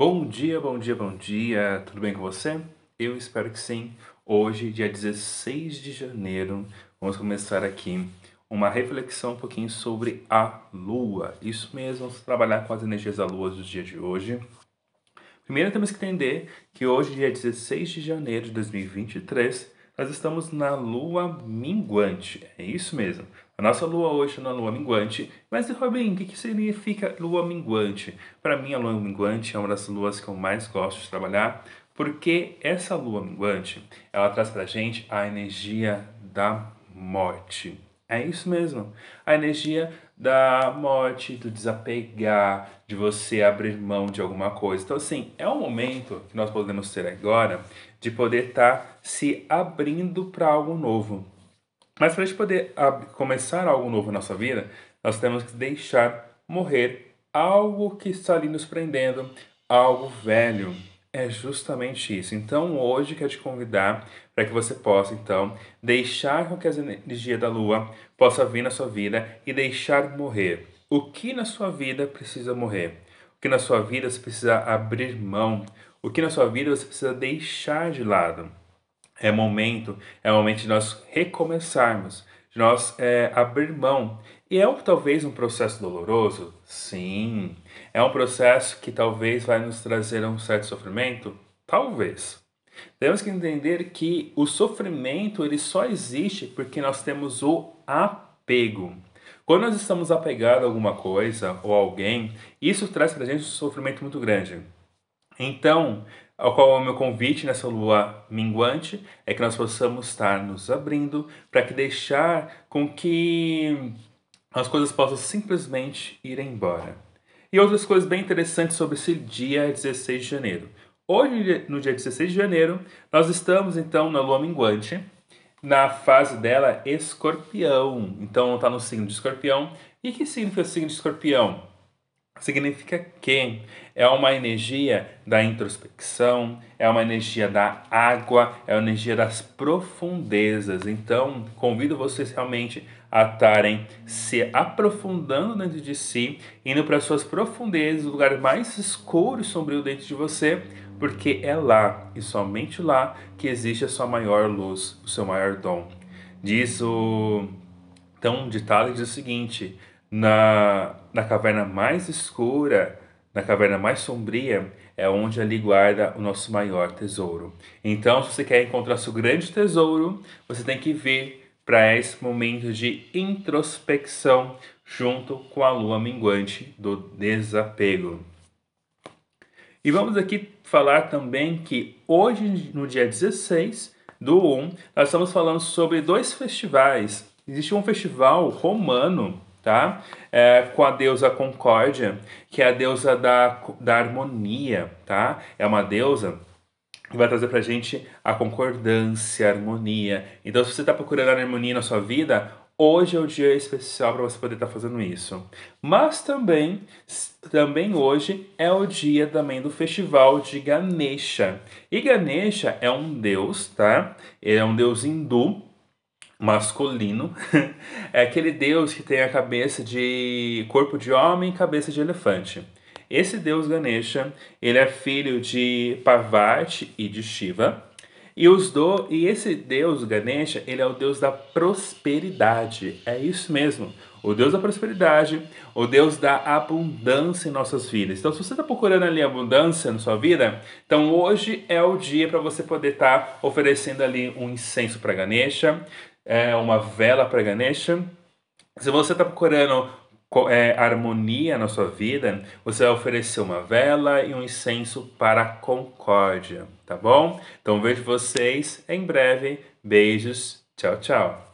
Bom dia, bom dia, bom dia. Tudo bem com você? Eu espero que sim. Hoje, dia 16 de janeiro, vamos começar aqui uma reflexão um pouquinho sobre a lua. Isso mesmo, vamos trabalhar com as energias da lua dos dias de hoje. Primeiro temos que entender que hoje, dia 16 de janeiro de 2023, nós estamos na lua minguante. É isso mesmo. A nossa lua hoje é na lua minguante. Mas, Robin, o que, que significa lua minguante? Para mim, a lua minguante é uma das luas que eu mais gosto de trabalhar, porque essa lua minguante, ela traz para a gente a energia da morte. É isso mesmo. A energia da morte, do desapegar, de você abrir mão de alguma coisa. Então, assim, é um momento que nós podemos ter agora de poder estar tá se abrindo para algo novo. Mas para a gente poder começar algo novo na nossa vida, nós temos que deixar morrer algo que está ali nos prendendo, algo velho. É justamente isso. Então hoje quero te convidar para que você possa então deixar com que as energias da lua possa vir na sua vida e deixar morrer. O que na sua vida precisa morrer? O que na sua vida você precisa abrir mão? O que na sua vida você precisa deixar de lado? É momento, é momento de nós recomeçarmos, de nós é, abrir mão. E é talvez um processo doloroso? Sim. É um processo que talvez vai nos trazer um certo sofrimento? Talvez. Temos que entender que o sofrimento ele só existe porque nós temos o apego. Quando nós estamos apegados a alguma coisa ou alguém, isso traz para a gente um sofrimento muito grande. Então, ao qual é o meu convite nessa lua minguante é que nós possamos estar nos abrindo para que deixar com que as coisas possam simplesmente ir embora. E outras coisas bem interessantes sobre esse dia 16 de janeiro. Hoje, no dia 16 de janeiro, nós estamos então na lua minguante, na fase dela escorpião. Então está no signo de escorpião. E que significa o signo de escorpião? significa que é uma energia da introspecção, é uma energia da água, é uma energia das profundezas. Então, convido vocês realmente a estarem se aprofundando dentro de si, indo para suas profundezas, o lugar mais escuro e sombrio dentro de você, porque é lá e somente lá que existe a sua maior luz, o seu maior dom. Diz o então ditado diz o seguinte: na, na caverna mais escura, na caverna mais sombria, é onde ali guarda o nosso maior tesouro. Então, se você quer encontrar seu grande tesouro, você tem que vir para esse momento de introspecção junto com a lua minguante do desapego. E vamos aqui falar também que hoje, no dia 16 do 1, nós estamos falando sobre dois festivais. Existe um festival romano tá? É, com a deusa Concórdia, que é a deusa da, da harmonia, tá? É uma deusa que vai trazer pra gente a concordância, a harmonia. Então, se você está procurando harmonia na sua vida, hoje é o dia especial para você poder estar tá fazendo isso. Mas também, também hoje é o dia também do festival de Ganesha. E Ganesha é um deus, tá? Ele é um deus hindu masculino é aquele deus que tem a cabeça de corpo de homem e cabeça de elefante. Esse deus Ganesha, ele é filho de Parvati e de Shiva. E os do e esse deus Ganesha, ele é o deus da prosperidade. É isso mesmo. O Deus da prosperidade, o Deus da abundância em nossas vidas. Então, se você está procurando ali abundância na sua vida, então hoje é o dia para você poder estar tá oferecendo ali um incenso para Ganesha é, uma vela para Ganesha. Se você está procurando é, harmonia na sua vida, você vai oferecer uma vela e um incenso para a concórdia, tá bom? Então vejo vocês em breve. Beijos, tchau, tchau.